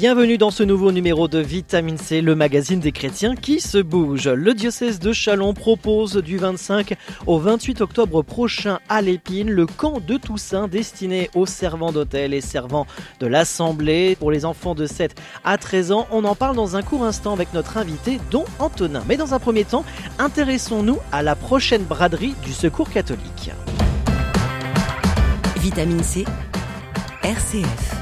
Bienvenue dans ce nouveau numéro de Vitamine C, le magazine des chrétiens qui se bouge. Le diocèse de Chalon propose du 25 au 28 octobre prochain à l'Épine le camp de Toussaint destiné aux servants d'hôtel et servants de l'Assemblée pour les enfants de 7 à 13 ans. On en parle dans un court instant avec notre invité, dont Antonin. Mais dans un premier temps, intéressons-nous à la prochaine braderie du Secours catholique. Vitamine C. RCF.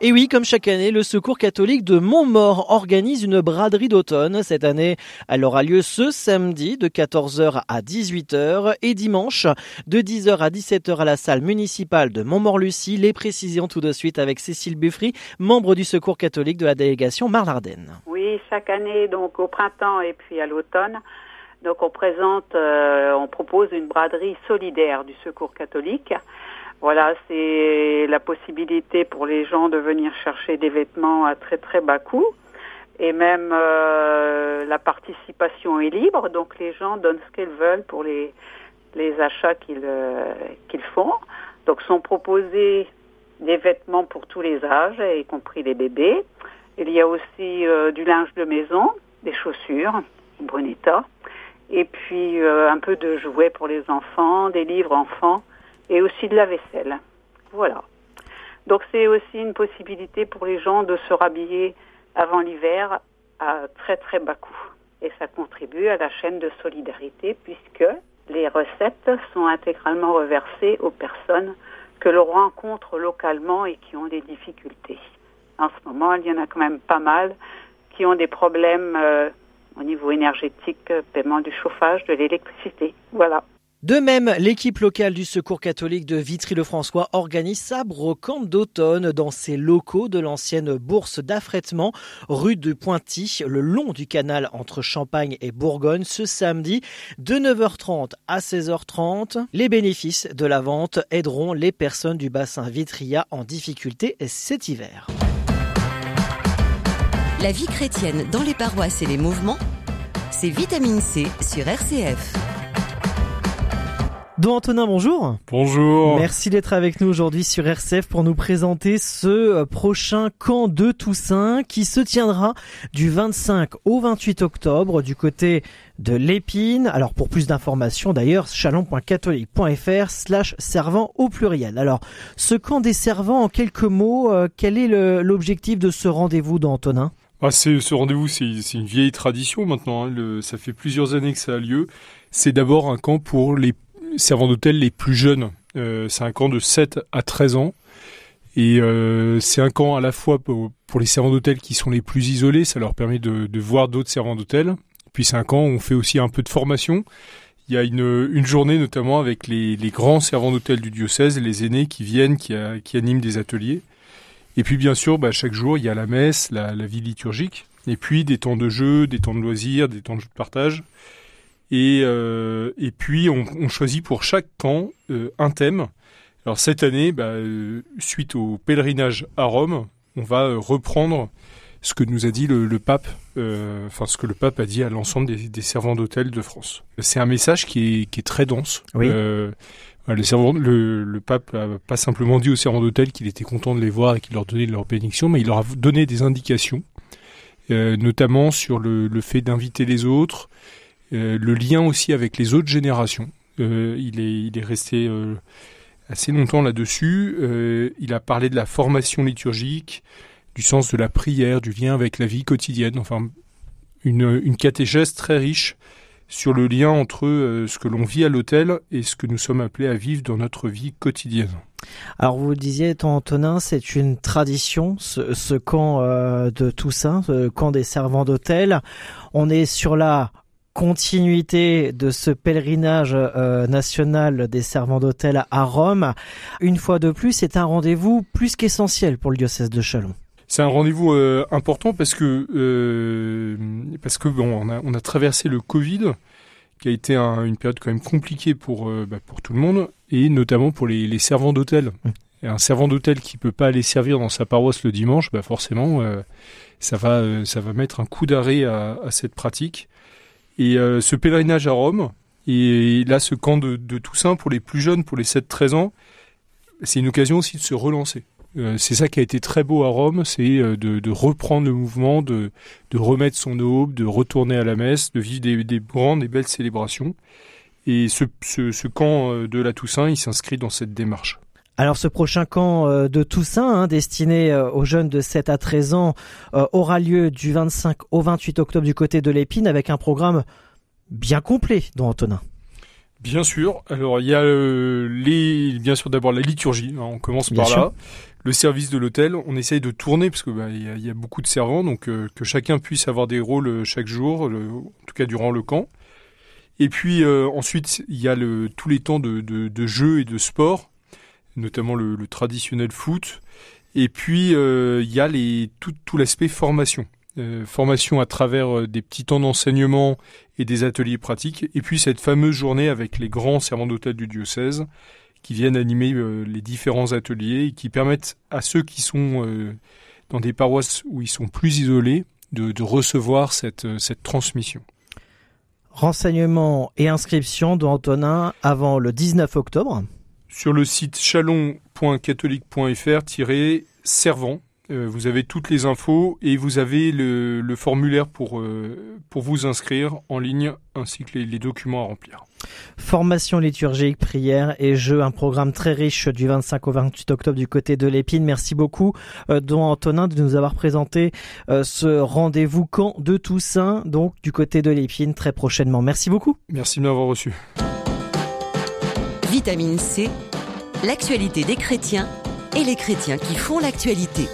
Et oui, comme chaque année, le Secours catholique de Montmort organise une braderie d'automne. Cette année, elle aura lieu ce samedi de 14h à 18h et dimanche de 10h à 17h à la salle municipale de Montmort-Lucie. Les précisions tout de suite avec Cécile Buffry, membre du Secours catholique de la délégation Marne-Ardenne. Oui, chaque année, donc au printemps et puis à l'automne. Donc on présente, euh, on propose une braderie solidaire du Secours catholique. Voilà, c'est la possibilité pour les gens de venir chercher des vêtements à très très bas coût. Et même euh, la participation est libre, donc les gens donnent ce qu'ils veulent pour les, les achats qu'ils euh, font. Donc sont proposés des vêtements pour tous les âges, y compris les bébés. Il y a aussi euh, du linge de maison, des chaussures, état, et puis un peu de jouets pour les enfants, des livres enfants et aussi de la vaisselle. Voilà. Donc c'est aussi une possibilité pour les gens de se rhabiller avant l'hiver à très très bas coût. Et ça contribue à la chaîne de solidarité puisque les recettes sont intégralement reversées aux personnes que l'on rencontre localement et qui ont des difficultés. En ce moment, il y en a quand même pas mal qui ont des problèmes euh, au niveau énergétique, paiement du chauffage, de l'électricité. Voilà. De même, l'équipe locale du Secours catholique de Vitry-le-François organise sa brocante d'automne dans ses locaux de l'ancienne bourse d'affrètement rue de Pointy, le long du canal entre Champagne et Bourgogne, ce samedi de 9h30 à 16h30. Les bénéfices de la vente aideront les personnes du bassin Vitria en difficulté cet hiver. La vie chrétienne dans les paroisses et les mouvements, c'est Vitamine C sur RCF. Don Antonin, bonjour. Bonjour. Merci d'être avec nous aujourd'hui sur RCF pour nous présenter ce euh, prochain camp de Toussaint qui se tiendra du 25 au 28 octobre du côté de l'Épine. Alors pour plus d'informations d'ailleurs, chalon.catholique.fr slash servant au pluriel. Alors ce camp des servants en quelques mots, euh, quel est l'objectif de ce rendez-vous d'Antonin ah, ce rendez-vous, c'est une vieille tradition maintenant. Hein. ça fait plusieurs années que ça a lieu. C'est d'abord un camp pour les servants d'hôtel les plus jeunes. Euh, c'est un camp de 7 à 13 ans. Et euh, c'est un camp à la fois pour, les servants d'hôtel qui sont les plus isolés, ça leur permet de, voir d'autres servants d'hôtel. Puis c'est un camp où on fait aussi un peu de formation. Il y a une, journée notamment avec les, grands servants d'hôtel du diocèse, les aînés qui viennent, qui, animent des ateliers. Et puis bien sûr, bah, chaque jour, il y a la messe, la, vie liturgique, et puis des temps de jeu, des temps de loisirs, des temps de partage. Et, euh, et puis on, choisit pour chaque camp euh, un thème. Alors cette année, bah, euh, suite au pèlerinage à Rome, on va reprendre ce que nous a dit le, le pape, enfin ce que le pape a dit à l'ensemble des, des, servants d'hôtel de France. C'est un message qui est, qui est très dense. Oui. Le, servant, le, le, pape a pas simplement dit aux servants d'hôtel qu'il était content de les voir et qu'il leur donnait leur bénédiction, mais il leur a donné des indications, notamment sur le, le fait d'inviter les autres, euh, le lien aussi avec les autres générations. Euh, il, est, il est resté euh, assez longtemps là-dessus. il a parlé de la formation liturgique, du sens de la prière, du lien avec la vie quotidienne. Enfin, une, une catéchèse très riche sur le lien entre ce que l'on vit à l'hôtel et ce que nous sommes appelés à vivre dans notre vie quotidienne. Alors vous le disiez, Antonin, c'est une tradition, ce, camp de Toussaint, ce camp des servants d'hôtel. On est sur la continuité de ce pèlerinage euh, national des servants d'hôtel à Rome. Une fois de plus, c'est un rendez-vous plus qu'essentiel pour le diocèse de Chalon. C'est un rendez-vous euh, important parce que euh, parce que bon, on a, on a traversé le Covid, qui a été une période quand même compliquée pour bah, pour tout le monde et notamment pour les, les servants d'hôtel. un servant d'hôtel qui peut pas aller servir dans sa paroisse le dimanche, bah forcément, ça va, ça va mettre un coup d'arrêt à, cette pratique. Et ce pèlerinage à Rome, et là, ce camp de, de Toussaint pour les plus jeunes, pour les 7-13 ans, c'est une occasion aussi de se relancer. Euh, c'est ça qui a été très beau à Rome, c'est euh, de, reprendre le mouvement, de, remettre son aube, de retourner à la messe, de vivre des, grandes et belles célébrations. Et ce, camp euh, de la Toussaint, il s'inscrit dans cette démarche. Alors ce prochain camp de Toussaint, hein, destiné aux jeunes de 7 à 13 ans, aura lieu du 25 au 28 octobre du côté de l'Épine avec un programme bien complet, dont Antonin. Bien sûr. Alors il y a les, bien sûr d'abord la liturgie. Hein, on commence par là le service de l'hôtel, on essaye de tourner parce que bah, y, a beaucoup de servants, donc euh, que chacun puisse avoir des rôles euh, chaque jour, en tout cas durant le camp. Et puis euh, ensuite, il y a tous les temps de, de, jeu et de sport, notamment le, traditionnel foot. Et puis il y a tout l'aspect formation. formation à travers des petits temps d'enseignement et des ateliers pratiques. Et puis cette fameuse journée avec les grands servants d'hôtel du diocèse qui viennent animer euh, les différents ateliers et qui permettent à ceux qui sont euh, dans des paroisses où ils sont plus isolés de, recevoir cette, euh, cette transmission. Renseignements et inscriptions d'Antonin avant le 19 octobre. Sur le site chalon.catholique.fr-servant, vous avez toutes les infos et vous avez le, formulaire pour, pour vous inscrire en ligne ainsi que les, documents à remplir. Formation liturgique, prière et jeu, un programme très riche du 25 au 28 octobre du côté de l'Épine. Merci beaucoup, euh, Don Antonin, de nous avoir présenté ce rendez-vous camp de Toussaint, donc du côté de l'Épine, très prochainement. Merci beaucoup. Merci de m'avoir reçu. Vitamine C, l'actualité des chrétiens et les chrétiens qui font l'actualité.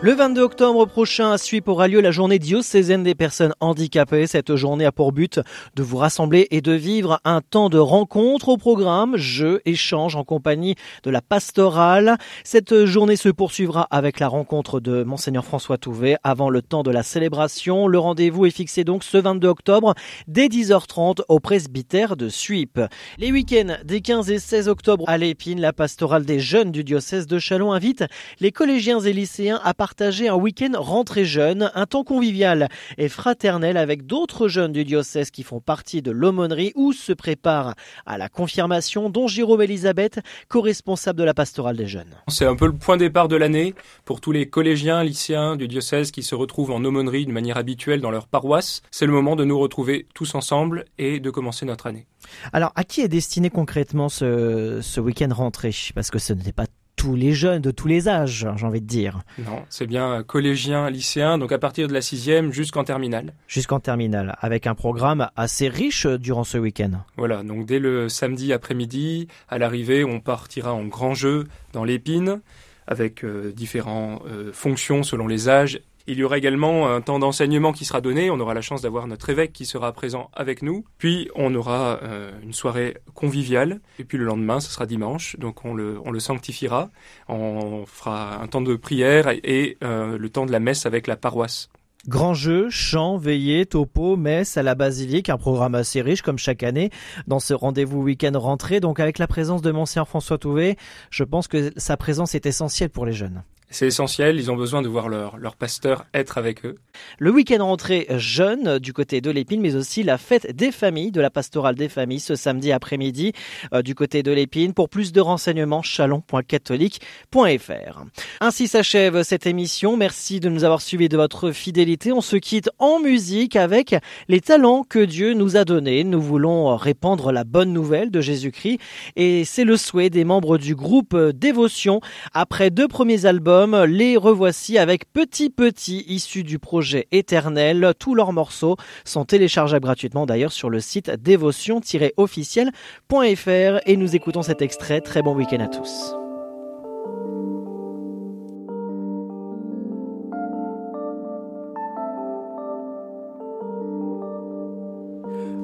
Le 22 octobre prochain à Suip aura lieu la journée diocésaine des personnes handicapées. Cette journée a pour but de vous rassembler et de vivre un temps de rencontre au programme, jeux, échanges en compagnie de la pastorale. Cette journée se poursuivra avec la rencontre de Monseigneur François Touvet avant le temps de la célébration. Le rendez-vous est fixé donc ce 22 octobre dès 10h30 au presbytère de Suip. Les week-ends des 15 et 16 octobre à l'Épine, la pastorale des jeunes du diocèse de Chalon invite les collégiens et lycéens à partager un week-end rentrée jeune, un temps convivial et fraternel avec d'autres jeunes du diocèse qui font partie de l'aumônerie ou se préparent à la confirmation, dont Jérôme Elisabeth, co-responsable de la pastorale des jeunes. C'est un peu le point départ de l'année pour tous les collégiens, lycéens du diocèse qui se retrouvent en aumônerie de manière habituelle dans leur paroisse. C'est le moment de nous retrouver tous ensemble et de commencer notre année. Alors, à qui est destiné concrètement ce, ce week-end rentrée Parce que ce n'était pas tous les jeunes de tous les âges, j'ai envie de dire. Non, c'est bien collégien, lycéen, donc à partir de la sixième jusqu'en terminale. Jusqu'en terminale, avec un programme assez riche durant ce week-end. Voilà, donc dès le samedi après-midi, à l'arrivée, on partira en grand jeu dans l'épine, avec euh, différentes euh, fonctions selon les âges il y aura également un temps d'enseignement qui sera donné. On aura la chance d'avoir notre évêque qui sera présent avec nous. Puis on aura euh, une soirée conviviale. Et puis le lendemain, ce sera dimanche, donc on le, sanctifiera. On fera un temps de prière et, euh, le temps de la messe avec la paroisse. Grand jeu, chant, veillée, topo, messe à la basilique, un programme assez riche comme chaque année dans ce rendez-vous week-end rentrée. Donc avec la présence de Monseigneur François Touvet, je pense que sa présence est essentielle pour les jeunes. C'est essentiel, ils ont besoin de voir leur, leur pasteur être avec eux. Le week-end rentrée jeune du côté de l'Épine, mais aussi la fête des familles, de la pastorale des familles, ce samedi après-midi euh, du côté de l'Épine. Pour plus de renseignements, chalon.catholique.fr. Ainsi s'achève cette émission. Merci de nous avoir suivis de votre fidélité. On se quitte en musique avec les talents que Dieu nous a donnés. Nous voulons répandre la bonne nouvelle de Jésus-Christ et c'est le souhait des membres du groupe Dévotion. Après deux premiers albums, les revoici avec Petit Petit, issus du projet Éternel. Tous leurs morceaux sont téléchargeables gratuitement d'ailleurs sur le site dévotion-officiel.fr. Et nous écoutons cet extrait. Très bon week-end à tous.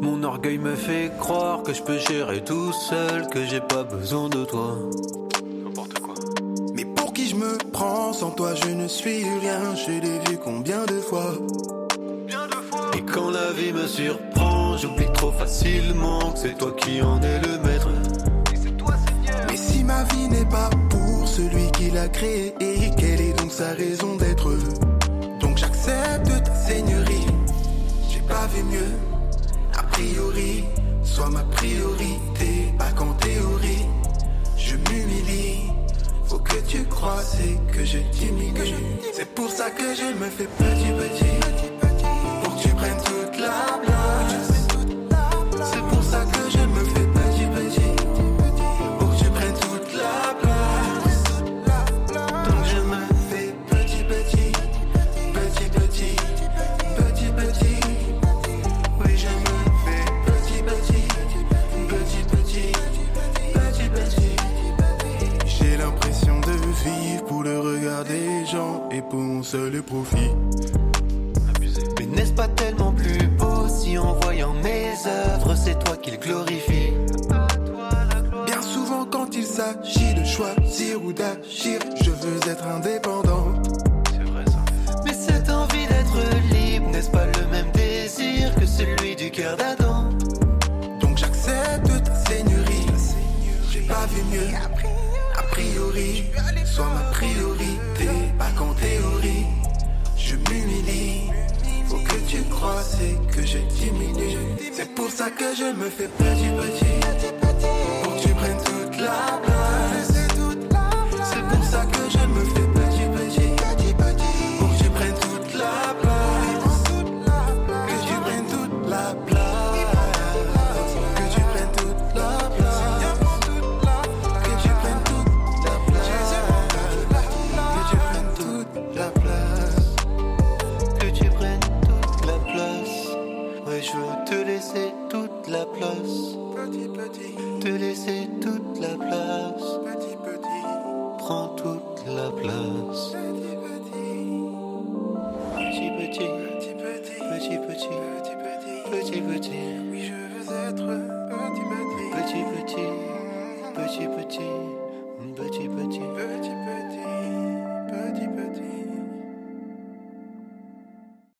Mon orgueil me fait croire que je peux gérer tout seul, que j'ai pas besoin de toi Sans toi, je ne suis rien. Je l'ai vu combien de fois. Et quand la vie me surprend, j'oublie trop facilement que c'est toi qui en es le maître. Mais si ma vie n'est pas pour celui qui l'a créé. Et quelle est donc sa raison d'être? Donc j'accepte ta seigneurie. J'ai pas vu mieux, a priori. Sois ma priorité, c'est que je diminue. C'est pour ça que je me fais petit petit. Pour profit. Mais n'est-ce pas tellement plus beau si en voyant mes œuvres, c'est toi qui le glorifie? Bien souvent quand il s'agit de choisir ou d'agir, je veux être indépendant. Mais cette envie d'être libre, n'est-ce pas le même désir que celui du cœur d'Adam? Donc j'accepte ta seigneurie. J'ai pas vu mieux. A priori, sois ma priorité, pas qu'en théorie. Je m'humilie. Faut que tu crois, c'est que je diminue. C'est pour ça que je me fais petit petit. Pour que tu prennes toute la place.